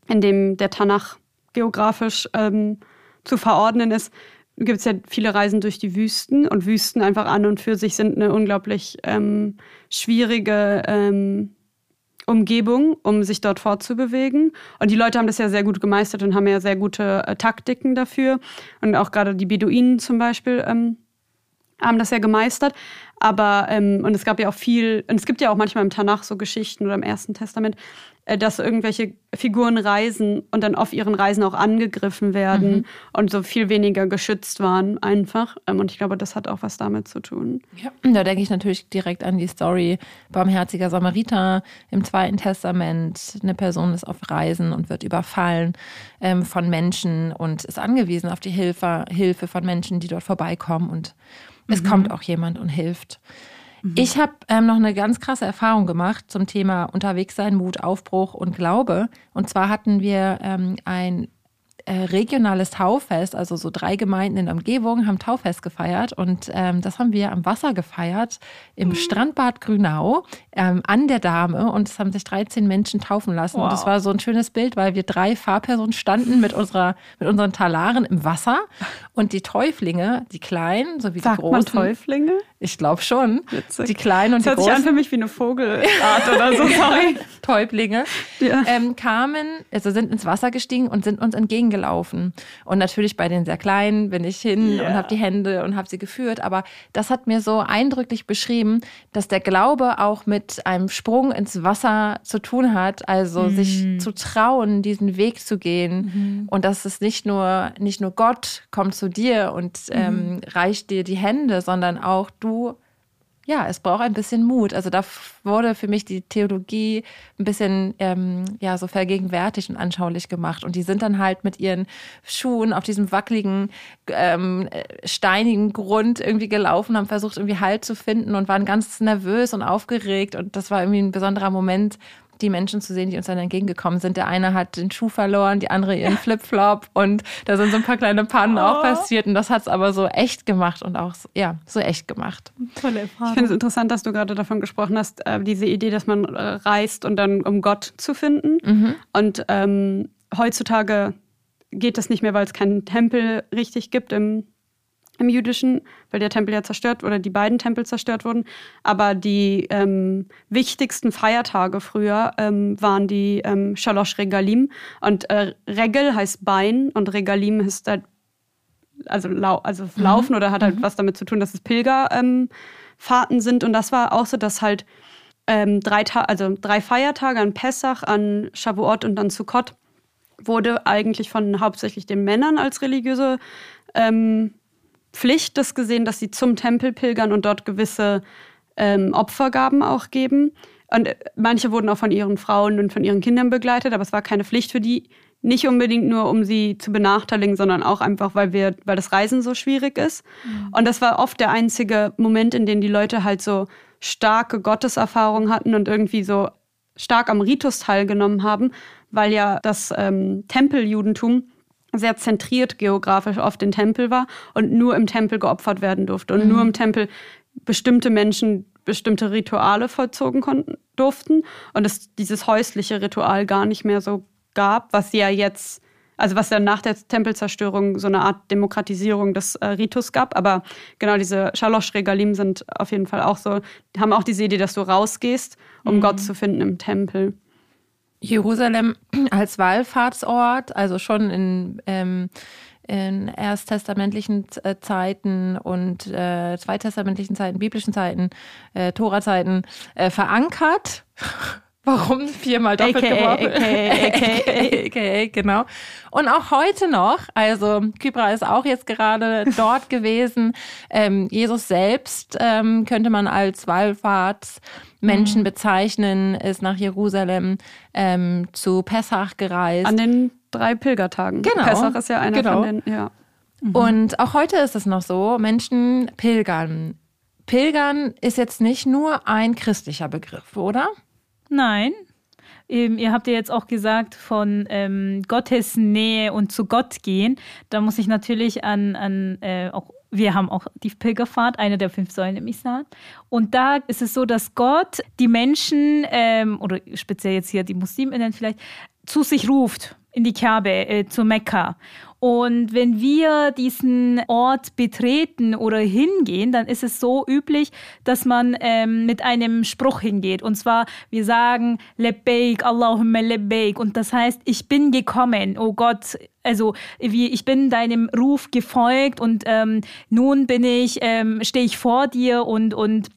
in denen der Tanach geografisch ähm, zu verordnen ist, gibt es ja viele Reisen durch die Wüsten und Wüsten einfach an und für sich sind eine unglaublich ähm, schwierige ähm, Umgebung, um sich dort fortzubewegen. Und die Leute haben das ja sehr gut gemeistert und haben ja sehr gute äh, Taktiken dafür. Und auch gerade die Beduinen zum Beispiel ähm, haben das ja gemeistert. Aber, ähm, und es gab ja auch viel, und es gibt ja auch manchmal im Tanach so Geschichten oder im Ersten Testament, dass irgendwelche Figuren reisen und dann auf ihren Reisen auch angegriffen werden mhm. und so viel weniger geschützt waren einfach. Ähm, und ich glaube, das hat auch was damit zu tun. Ja, da denke ich natürlich direkt an die Story Barmherziger Samariter im Zweiten Testament. Eine Person ist auf Reisen und wird überfallen ähm, von Menschen und ist angewiesen auf die Hilfe, Hilfe von Menschen, die dort vorbeikommen und es mhm. kommt auch jemand und hilft. Mhm. Ich habe ähm, noch eine ganz krasse Erfahrung gemacht zum Thema Unterwegssein, Mut, Aufbruch und Glaube. Und zwar hatten wir ähm, ein äh, regionales Taufest, also so drei Gemeinden in der Umgebung haben Taufest gefeiert und ähm, das haben wir am Wasser gefeiert im mhm. Strandbad Grünau ähm, an der Dame und es haben sich 13 Menschen taufen lassen wow. und das war so ein schönes Bild, weil wir drei Fahrpersonen standen mit unserer mit unseren Talaren im Wasser und die Täuflinge, die kleinen sowie Sagt die großen. Man Täuflinge? Ich glaube schon. Witzig. Die kleinen und das die großen. Hört sich an für mich wie eine Vogelart oder so, sorry. Täublinge ja. ähm, kamen, also sind ins Wasser gestiegen und sind uns entgegengelaufen. Und natürlich bei den sehr kleinen bin ich hin yeah. und habe die Hände und habe sie geführt. Aber das hat mir so eindrücklich beschrieben, dass der Glaube auch mit einem Sprung ins Wasser zu tun hat. Also mhm. sich zu trauen, diesen Weg zu gehen. Mhm. Und dass es nicht nur, nicht nur Gott kommt zu dir und ähm, mhm. reicht dir die Hände, sondern auch du ja, es braucht ein bisschen Mut. Also da wurde für mich die Theologie ein bisschen ähm, ja so vergegenwärtigt und anschaulich gemacht. Und die sind dann halt mit ihren Schuhen auf diesem wackeligen, ähm, steinigen Grund irgendwie gelaufen, haben versucht irgendwie Halt zu finden und waren ganz nervös und aufgeregt. Und das war irgendwie ein besonderer Moment, die Menschen zu sehen, die uns dann entgegengekommen sind. Der eine hat den Schuh verloren, die andere ihren Flipflop und da sind so ein paar kleine Pannen oh. auch passiert und das hat es aber so echt gemacht und auch ja, so echt gemacht. Tolle Erfahrung. Ich finde es interessant, dass du gerade davon gesprochen hast, äh, diese Idee, dass man äh, reist und dann um Gott zu finden. Mhm. Und ähm, heutzutage geht das nicht mehr, weil es keinen Tempel richtig gibt im im jüdischen, weil der Tempel ja zerstört oder die beiden Tempel zerstört wurden. Aber die ähm, wichtigsten Feiertage früher ähm, waren die ähm, Shalosh Regalim. Und äh, Regel heißt Bein und Regalim ist halt also, lau also mhm. laufen oder hat halt mhm. was damit zu tun, dass es Pilgerfahrten sind. Und das war auch so, dass halt ähm, drei, Ta also drei Feiertage an Pessach, an Shavuot und an Sukkot wurde eigentlich von hauptsächlich den Männern als religiöse ähm, Pflicht das gesehen, dass sie zum Tempel pilgern und dort gewisse ähm, Opfergaben auch geben. Und äh, manche wurden auch von ihren Frauen und von ihren Kindern begleitet, aber es war keine Pflicht für die. Nicht unbedingt nur, um sie zu benachteiligen, sondern auch einfach, weil wir, weil das Reisen so schwierig ist. Mhm. Und das war oft der einzige Moment, in dem die Leute halt so starke Gotteserfahrung hatten und irgendwie so stark am Ritus teilgenommen haben, weil ja das ähm, Tempeljudentum sehr zentriert geografisch auf den Tempel war und nur im Tempel geopfert werden durfte und mhm. nur im Tempel bestimmte Menschen bestimmte Rituale vollzogen konnten, durften und es dieses häusliche Ritual gar nicht mehr so gab, was ja jetzt, also was ja nach der Tempelzerstörung so eine Art Demokratisierung des äh, Ritus gab. Aber genau diese Shalosh Regalim sind auf jeden Fall auch so, haben auch diese Idee, dass du rausgehst, um mhm. Gott zu finden im Tempel. Jerusalem als Wallfahrtsort, also schon in, ähm, in ersttestamentlichen äh, Zeiten und äh, zweitestamentlichen Zeiten, biblischen Zeiten, äh, Tora-Zeiten äh, verankert. Warum viermal doppelt geworfen? AKA, AKA. Genau. Und auch heute noch, also Kybra ist auch jetzt gerade dort gewesen. Ähm, Jesus selbst ähm, könnte man als Wallfahrtsmenschen mhm. bezeichnen, ist nach Jerusalem ähm, zu Pessach gereist. An den drei Pilgertagen. Genau. Pessach ist ja einer genau. von den, ja. Mhm. Und auch heute ist es noch so, Menschen pilgern. Pilgern ist jetzt nicht nur ein christlicher Begriff, oder? Nein. Ähm, ihr habt ja jetzt auch gesagt von ähm, Gottes Nähe und zu Gott gehen. Da muss ich natürlich an, an äh, auch wir haben auch die Pilgerfahrt, eine der fünf Säulen im Islam. Und da ist es so, dass Gott die Menschen, ähm, oder speziell jetzt hier die Musliminnen vielleicht, zu sich ruft in die Kabe, äh, zu Mekka. Und wenn wir diesen Ort betreten oder hingehen, dann ist es so üblich, dass man ähm, mit einem Spruch hingeht. Und zwar, wir sagen, Lebbeik, Allahumma Lebbeik. Und das heißt, ich bin gekommen, oh Gott, also wie ich bin deinem Ruf gefolgt und ähm, nun bin ich, ähm, stehe ich vor dir und, und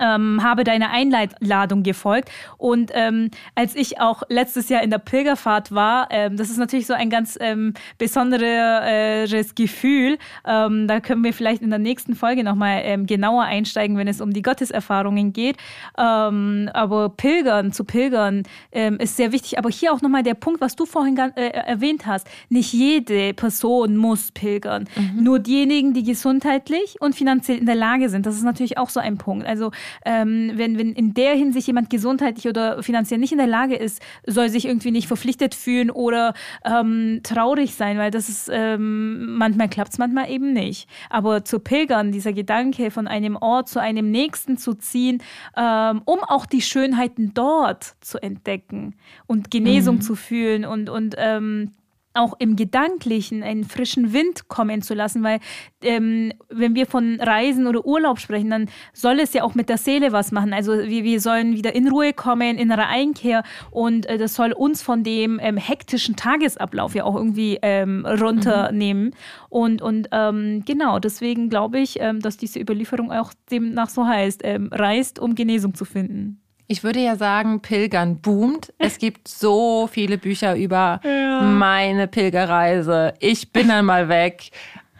ähm, habe deiner Einladung gefolgt. Und ähm, als ich auch letztes Jahr in der Pilgerfahrt war, ähm, das ist natürlich so ein ganz ähm, besonderes Gefühl. Ähm, da können wir vielleicht in der nächsten Folge nochmal ähm, genauer einsteigen, wenn es um die Gotteserfahrungen geht. Ähm, aber Pilgern, zu Pilgern ist sehr wichtig. Aber hier auch nochmal der Punkt, was du vorhin äh, erwähnt hast. Nicht jede Person muss pilgern. Mhm. Nur diejenigen, die gesundheitlich und finanziell in der Lage sind. Das ist natürlich auch so ein Punkt. Also ähm, wenn, wenn in der Hinsicht jemand gesundheitlich oder finanziell nicht in der Lage ist, soll sich irgendwie nicht verpflichtet fühlen oder ähm, traurig sein, weil das ist, ähm, manchmal klappt es, manchmal eben nicht. Aber zu pilgern, dieser Gedanke von einem Ort zu einem nächsten zu ziehen, ähm, um auch die Schönheiten dort zu entdecken und Genesung mhm. zu fühlen und, und ähm, auch im Gedanklichen einen frischen Wind kommen zu lassen, weil ähm, wenn wir von Reisen oder Urlaub sprechen, dann soll es ja auch mit der Seele was machen. Also wir, wir sollen wieder in Ruhe kommen, innere Einkehr und äh, das soll uns von dem ähm, hektischen Tagesablauf ja auch irgendwie ähm, runternehmen. Mhm. Und, und ähm, genau, deswegen glaube ich, ähm, dass diese Überlieferung auch demnach so heißt, ähm, reist, um Genesung zu finden. Ich würde ja sagen, Pilgern boomt. Es gibt so viele Bücher über ja. meine Pilgerreise. Ich bin dann mal weg.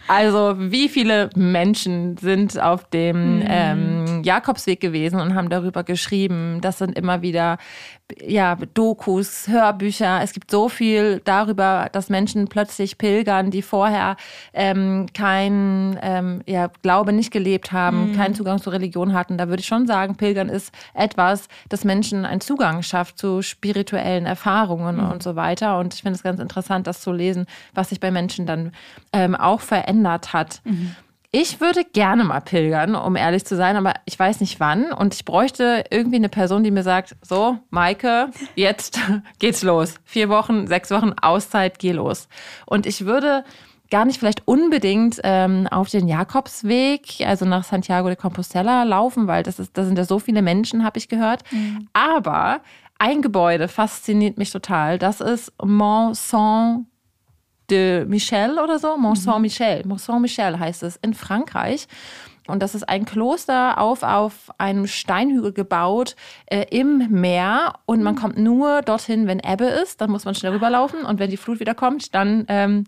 Also wie viele Menschen sind auf dem mhm. ähm, Jakobsweg gewesen und haben darüber geschrieben. Das sind immer wieder ja, Dokus, Hörbücher. Es gibt so viel darüber, dass Menschen plötzlich pilgern, die vorher ähm, kein ähm, ja, Glaube nicht gelebt haben, mhm. keinen Zugang zur Religion hatten. Da würde ich schon sagen, Pilgern ist etwas, das Menschen einen Zugang schafft zu spirituellen Erfahrungen mhm. und so weiter. Und ich finde es ganz interessant, das zu lesen, was sich bei Menschen dann ähm, auch verändert hat. Mhm. Ich würde gerne mal pilgern, um ehrlich zu sein, aber ich weiß nicht wann. Und ich bräuchte irgendwie eine Person, die mir sagt: So, Maike, jetzt geht's los. Vier Wochen, sechs Wochen Auszeit, geh los. Und ich würde gar nicht vielleicht unbedingt ähm, auf den Jakobsweg, also nach Santiago de Compostela laufen, weil das ist, da sind ja so viele Menschen, habe ich gehört. Mhm. Aber ein Gebäude fasziniert mich total. Das ist Mont Saint de Michel oder so, Mont Saint-Michel, Mont Saint-Michel heißt es in Frankreich. Und das ist ein Kloster auf, auf einem Steinhügel gebaut äh, im Meer. Und man kommt nur dorthin, wenn Ebbe ist. Dann muss man schnell rüberlaufen. Und wenn die Flut wieder kommt, dann ähm,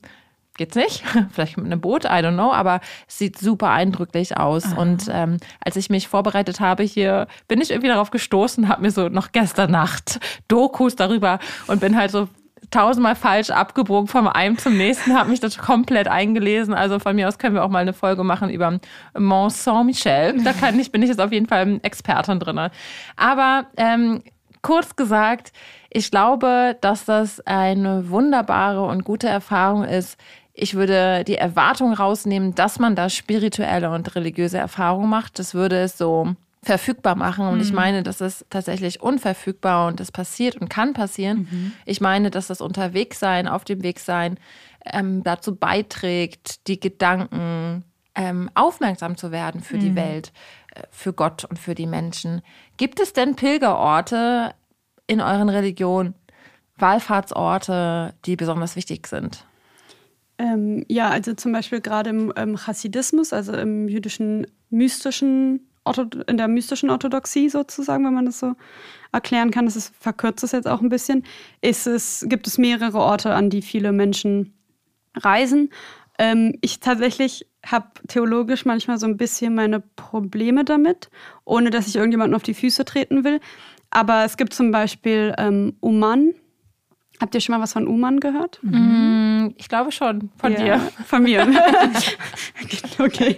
geht's nicht. Vielleicht mit einem Boot, I don't know, aber es sieht super eindrücklich aus. Aha. Und ähm, als ich mich vorbereitet habe hier, bin ich irgendwie darauf gestoßen, habe mir so noch gestern Nacht Dokus darüber und bin halt so tausendmal falsch abgebogen vom einen zum nächsten, habe mich das komplett eingelesen. Also von mir aus können wir auch mal eine Folge machen über Mont Saint-Michel. Da kann ich, bin ich jetzt auf jeden Fall Expertin drin. Aber ähm, kurz gesagt, ich glaube, dass das eine wunderbare und gute Erfahrung ist, ich würde die Erwartung rausnehmen, dass man da spirituelle und religiöse Erfahrungen macht. Das würde es so verfügbar machen. Und mhm. ich meine, das ist tatsächlich unverfügbar und das passiert und kann passieren. Mhm. Ich meine, dass das Unterwegssein, auf dem Wegsein ähm, dazu beiträgt, die Gedanken ähm, aufmerksam zu werden für mhm. die Welt, äh, für Gott und für die Menschen. Gibt es denn Pilgerorte in euren Religionen, Wallfahrtsorte, die besonders wichtig sind? Ähm, ja, also zum Beispiel gerade im ähm, Hasidismus, also im jüdischen mystischen, in der mystischen Orthodoxie sozusagen, wenn man das so erklären kann, das ist, verkürzt es jetzt auch ein bisschen, ist es, gibt es mehrere Orte, an die viele Menschen reisen. Ähm, ich tatsächlich habe theologisch manchmal so ein bisschen meine Probleme damit, ohne dass ich irgendjemanden auf die Füße treten will. Aber es gibt zum Beispiel ähm, Uman, Habt ihr schon mal was von Uman gehört? Mhm. Ich glaube schon. Von ja, dir. Von mir. okay.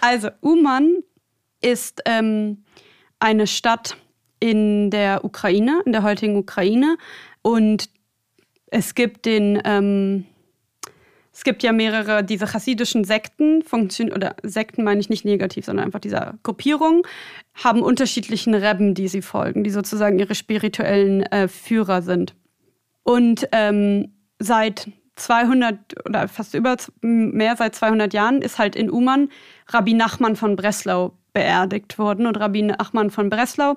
Also, Uman ist ähm, eine Stadt in der Ukraine, in der heutigen Ukraine. Und es gibt den, ähm, es gibt ja mehrere, diese chassidischen Sekten, Funktion, oder Sekten meine ich nicht negativ, sondern einfach diese Gruppierungen, haben unterschiedlichen Rebben, die sie folgen, die sozusagen ihre spirituellen äh, Führer sind. Und ähm, seit 200 oder fast über mehr seit 200 Jahren ist halt in Uman Rabbi Nachman von Breslau beerdigt worden. Und Rabbi Nachman von Breslau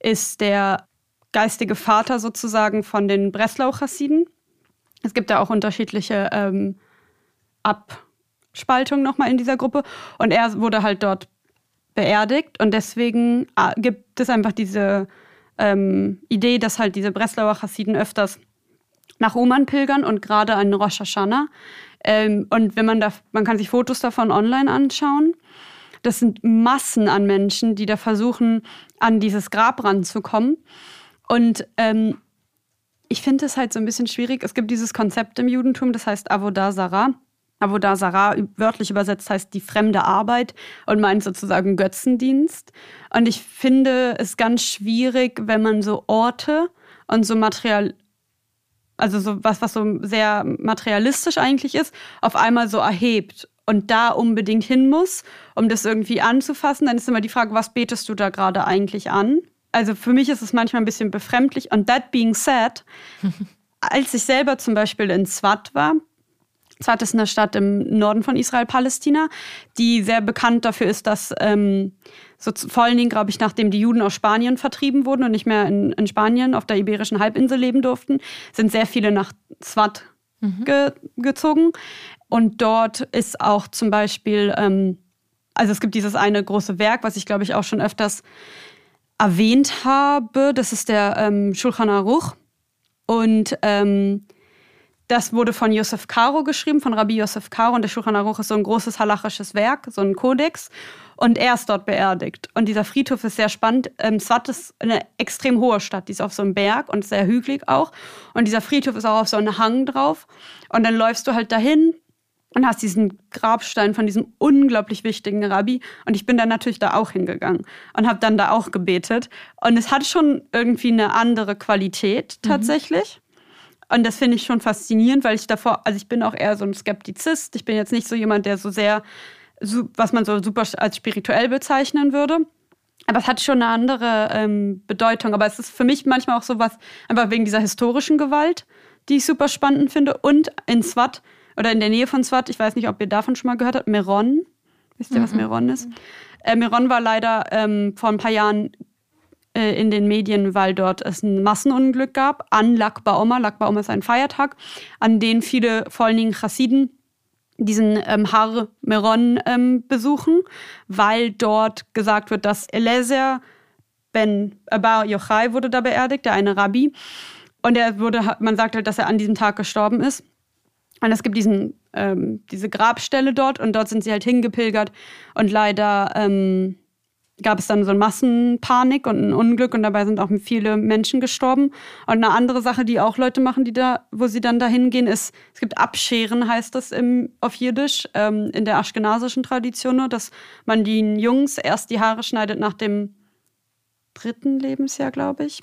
ist der geistige Vater sozusagen von den Breslau-Chassiden. Es gibt da auch unterschiedliche ähm, Abspaltungen nochmal in dieser Gruppe. Und er wurde halt dort beerdigt. Und deswegen äh, gibt es einfach diese ähm, Idee, dass halt diese Breslauer Chassiden öfters nach Oman pilgern und gerade an Rosh Hashanah. Ähm, und wenn man da, man kann sich Fotos davon online anschauen. Das sind Massen an Menschen, die da versuchen, an dieses Grab ranzukommen. Und ähm, ich finde es halt so ein bisschen schwierig. Es gibt dieses Konzept im Judentum, das heißt Avodah Sarah. Avodah Sarah wörtlich übersetzt heißt die fremde Arbeit und meint sozusagen Götzendienst. Und ich finde es ganz schwierig, wenn man so Orte und so Material, also so was, was so sehr materialistisch eigentlich ist, auf einmal so erhebt und da unbedingt hin muss, um das irgendwie anzufassen, dann ist immer die Frage, was betest du da gerade eigentlich an? Also für mich ist es manchmal ein bisschen befremdlich. Und that being said, als ich selber zum Beispiel in Swat war, Swat ist eine Stadt im Norden von Israel, Palästina, die sehr bekannt dafür ist, dass ähm, so vor allen Dingen, glaube ich, nachdem die Juden aus Spanien vertrieben wurden und nicht mehr in, in Spanien auf der Iberischen Halbinsel leben durften, sind sehr viele nach Swat mhm. ge gezogen. Und dort ist auch zum Beispiel, ähm, also es gibt dieses eine große Werk, was ich, glaube ich, auch schon öfters erwähnt habe. Das ist der ähm, Shulchan Aruch. Und ähm, das wurde von Yosef Karo geschrieben, von Rabbi Yosef Karo. Und der Shulchan Aruch ist so ein großes halachisches Werk, so ein Kodex. Und er ist dort beerdigt. Und dieser Friedhof ist sehr spannend. Ähm, Swat ist eine extrem hohe Stadt. Die ist auf so einem Berg und sehr hügelig auch. Und dieser Friedhof ist auch auf so einem Hang drauf. Und dann läufst du halt dahin und hast diesen Grabstein von diesem unglaublich wichtigen Rabbi. Und ich bin dann natürlich da auch hingegangen und habe dann da auch gebetet. Und es hat schon irgendwie eine andere Qualität mhm. tatsächlich. Mhm. Und das finde ich schon faszinierend, weil ich davor, also ich bin auch eher so ein Skeptizist. Ich bin jetzt nicht so jemand, der so sehr, was man so super als spirituell bezeichnen würde. Aber es hat schon eine andere ähm, Bedeutung. Aber es ist für mich manchmal auch so was, einfach wegen dieser historischen Gewalt, die ich super spannend finde. Und in Swat, oder in der Nähe von Swat, ich weiß nicht, ob ihr davon schon mal gehört habt, Meron. Wisst ihr, mhm. was Meron ist? Äh, Meron war leider ähm, vor ein paar Jahren äh, in den Medien, weil dort es ein Massenunglück gab an. Lag BaOmer ist ein Feiertag, an den viele, vor allen Dingen Chassiden, diesen ähm, Har Meron ähm, besuchen, weil dort gesagt wird, dass Eliezer Ben Bar Yochai wurde da beerdigt, der eine Rabbi. Und er wurde, man sagt halt, dass er an diesem Tag gestorben ist. Und es gibt diesen, ähm, diese Grabstelle dort und dort sind sie halt hingepilgert. Und leider ähm, gab es dann so eine Massenpanik und ein Unglück und dabei sind auch viele Menschen gestorben. Und eine andere Sache, die auch Leute machen, die da, wo sie dann dahin gehen, ist, es gibt Abscheren, heißt das im, auf Jiddisch, ähm, in der aschkenasischen Tradition, dass man den Jungs erst die Haare schneidet nach dem dritten Lebensjahr, glaube ich.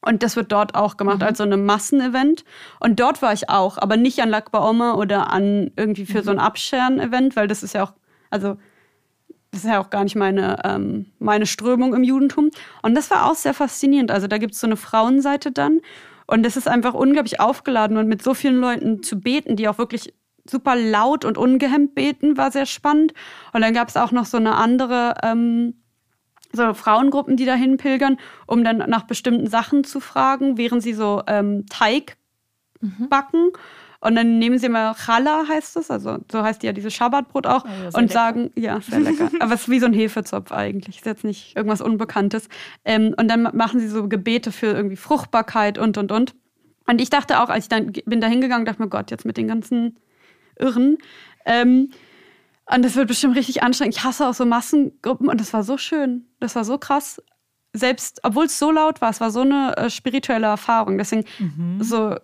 Und das wird dort auch gemacht, mhm. als so ein Massenevent. Und dort war ich auch, aber nicht an Lag Baoma oder an irgendwie für mhm. so ein Abscheren-Event, weil das ist ja auch, also das ist ja auch gar nicht meine, ähm, meine Strömung im Judentum. Und das war auch sehr faszinierend. Also da gibt es so eine Frauenseite dann. Und es ist einfach unglaublich aufgeladen und mit so vielen Leuten zu beten, die auch wirklich super laut und ungehemmt beten, war sehr spannend. Und dann gab es auch noch so eine andere, ähm, so Frauengruppen, die dahin pilgern, um dann nach bestimmten Sachen zu fragen, während sie so ähm, Teig mhm. backen. Und dann nehmen sie mal Challah, heißt es, also so heißt ja dieses Schabbatbrot auch, oh, und sagen, ja, sehr lecker. Aber es ist wie so ein Hefezopf eigentlich, ist jetzt nicht irgendwas Unbekanntes. Ähm, und dann machen sie so Gebete für irgendwie Fruchtbarkeit und, und, und. Und ich dachte auch, als ich dann bin da hingegangen, dachte mir, Gott, jetzt mit den ganzen Irren. Ähm, und das wird bestimmt richtig anstrengend. Ich hasse auch so Massengruppen und das war so schön. Das war so krass. Selbst, obwohl es so laut war, es war so eine äh, spirituelle Erfahrung. Deswegen mhm. so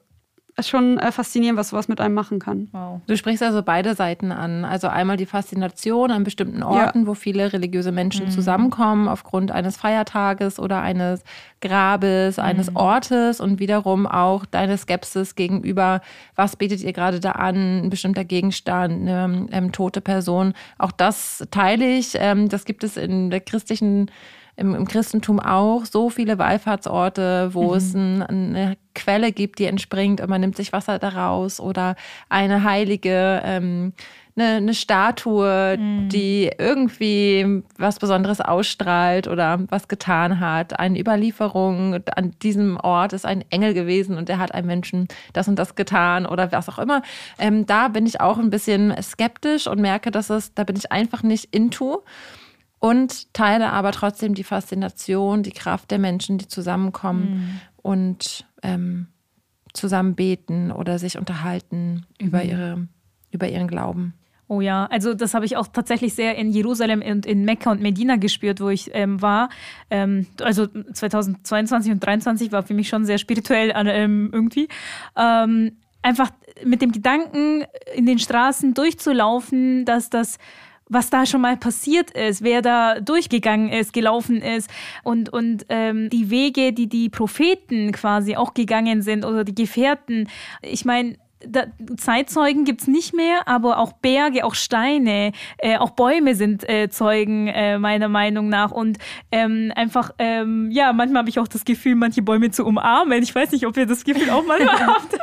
ist schon äh, faszinierend, was sowas mit einem machen kann. Wow. Du sprichst also beide Seiten an. Also einmal die Faszination an bestimmten Orten, ja. wo viele religiöse Menschen mhm. zusammenkommen aufgrund eines Feiertages oder eines Grabes, mhm. eines Ortes und wiederum auch deine Skepsis gegenüber, was betet ihr gerade da an, ein bestimmter Gegenstand, eine ähm, tote Person. Auch das teile ich. Ähm, das gibt es in der christlichen im, im Christentum auch so viele Wallfahrtsorte, wo mhm. es ein, eine Quelle gibt, die entspringt und man nimmt sich Wasser daraus oder eine heilige, ähm, eine, eine Statue, mhm. die irgendwie was Besonderes ausstrahlt oder was getan hat. Eine Überlieferung, an diesem Ort ist ein Engel gewesen und der hat einem Menschen das und das getan oder was auch immer. Ähm, da bin ich auch ein bisschen skeptisch und merke, dass es, da bin ich einfach nicht into und teile aber trotzdem die Faszination, die Kraft der Menschen, die zusammenkommen mhm. und ähm, zusammen beten oder sich unterhalten mhm. über, ihre, über ihren Glauben. Oh ja, also das habe ich auch tatsächlich sehr in Jerusalem und in Mekka und Medina gespürt, wo ich ähm, war. Ähm, also 2022 und 2023 war für mich schon sehr spirituell ähm, irgendwie. Ähm, einfach mit dem Gedanken, in den Straßen durchzulaufen, dass das was da schon mal passiert ist, wer da durchgegangen ist, gelaufen ist und, und ähm, die Wege, die die Propheten quasi auch gegangen sind oder die Gefährten. Ich meine, da, Zeitzeugen gibt es nicht mehr, aber auch Berge, auch Steine, äh, auch Bäume sind äh, Zeugen, äh, meiner Meinung nach. Und ähm, einfach, ähm, ja, manchmal habe ich auch das Gefühl, manche Bäume zu umarmen. Ich weiß nicht, ob ihr das Gefühl auch manchmal habt.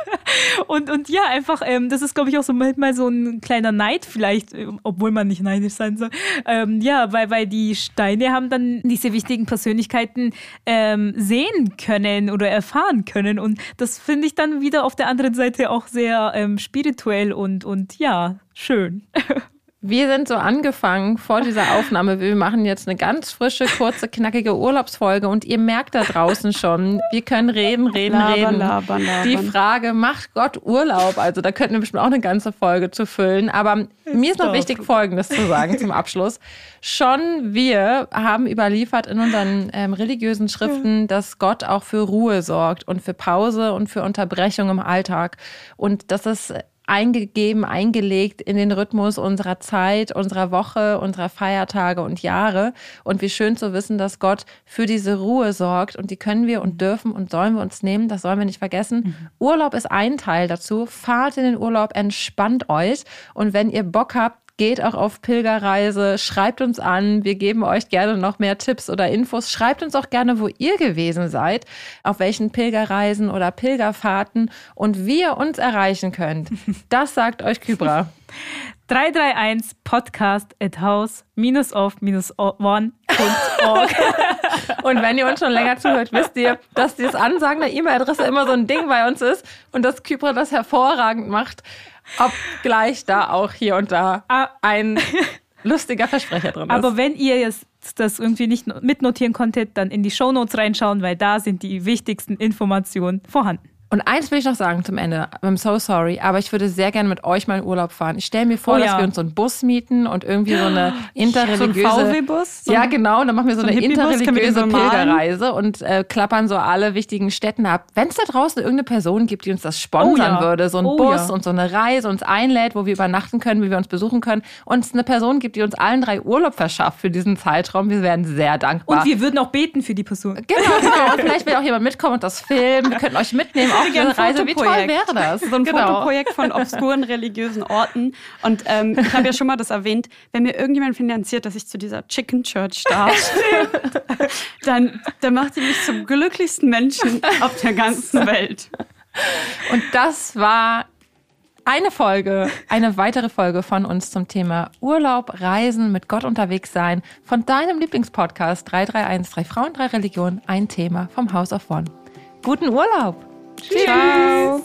Und, und ja, einfach, ähm, das ist, glaube ich, auch so manchmal so ein kleiner Neid vielleicht, äh, obwohl man nicht neidisch sein soll. Ähm, ja, weil, weil die Steine haben dann diese wichtigen Persönlichkeiten ähm, sehen können oder erfahren können. Und das finde ich dann wieder auf der anderen Seite auch sehr sehr ähm, spirituell und, und ja, schön. Wir sind so angefangen vor dieser Aufnahme. Wir machen jetzt eine ganz frische, kurze, knackige Urlaubsfolge und ihr merkt da draußen schon, wir können reden, reden, labern, reden. Labern, labern. Die Frage, macht Gott Urlaub? Also da könnten wir bestimmt auch eine ganze Folge zu füllen. Aber ist mir ist noch wichtig, Folgendes zu sagen zum Abschluss. Schon wir haben überliefert in unseren ähm, religiösen Schriften, dass Gott auch für Ruhe sorgt und für Pause und für Unterbrechung im Alltag. Und dass es eingegeben, eingelegt in den Rhythmus unserer Zeit, unserer Woche, unserer Feiertage und Jahre. Und wie schön zu wissen, dass Gott für diese Ruhe sorgt. Und die können wir und dürfen und sollen wir uns nehmen. Das sollen wir nicht vergessen. Mhm. Urlaub ist ein Teil dazu. Fahrt in den Urlaub, entspannt euch. Und wenn ihr Bock habt, geht auch auf Pilgerreise, schreibt uns an. Wir geben euch gerne noch mehr Tipps oder Infos. Schreibt uns auch gerne, wo ihr gewesen seid, auf welchen Pilgerreisen oder Pilgerfahrten und wie ihr uns erreichen könnt. Das sagt euch Kybra. 331 podcast at house-of-one.org. und wenn ihr uns schon länger zuhört, wisst ihr, dass dieses Ansagen der E-Mail-Adresse immer so ein Ding bei uns ist und dass Kybra das hervorragend macht. Ob gleich da auch hier und da Ah. ein lustiger Versprecher drin ist. Aber wenn ihr jetzt das irgendwie nicht mitnotieren konntet, dann in die Shownotes reinschauen, weil da sind die wichtigsten Informationen vorhanden. Und eins will ich noch sagen zum Ende. I'm so sorry, aber ich würde sehr gerne mit euch mal in Urlaub fahren. Ich stelle mir vor, Oh dass ja. wir uns so einen Bus mieten und irgendwie so eine interreligiöse. So ein VW-Bus? So ja, genau. Und dann machen wir so, so eine interreligiöse? Pilgerreise und äh, klappern so alle wichtigen Städten ab. Wenn es da draußen irgendeine Person gibt, die uns das sponsern Oh ja. würde, so ein Oh Bus ja. und so eine Reise, uns einlädt, wo wir übernachten können, wie wir uns besuchen können, und es eine Person gibt, die uns allen drei Urlaub verschafft für diesen Zeitraum, wir wären sehr dankbar. Und wir würden auch beten für die Person. Genau, genau. Und vielleicht will auch jemand mitkommen und das filmen. Wir könnten euch mitnehmen auf gerne ein Reise. Wie toll Fotoprojekt. wäre das? So ein genau. Fotoprojekt von obskuren religiösen Orten. Und ähm, ich habe ja schon mal das erwähnt, wenn mir irgendjemand finanziert, dass ich zu dieser Chicken Church darf, dann, dann macht sie mich zum glücklichsten Menschen auf der ganzen Welt. Und das war eine Folge, eine weitere Folge von uns zum Thema Urlaub, Reisen, mit Gott unterwegs sein, von deinem Lieblingspodcast 331, drei Frauen, drei Religionen, ein Thema vom House of One. Guten Urlaub! Tschüss. Ciao.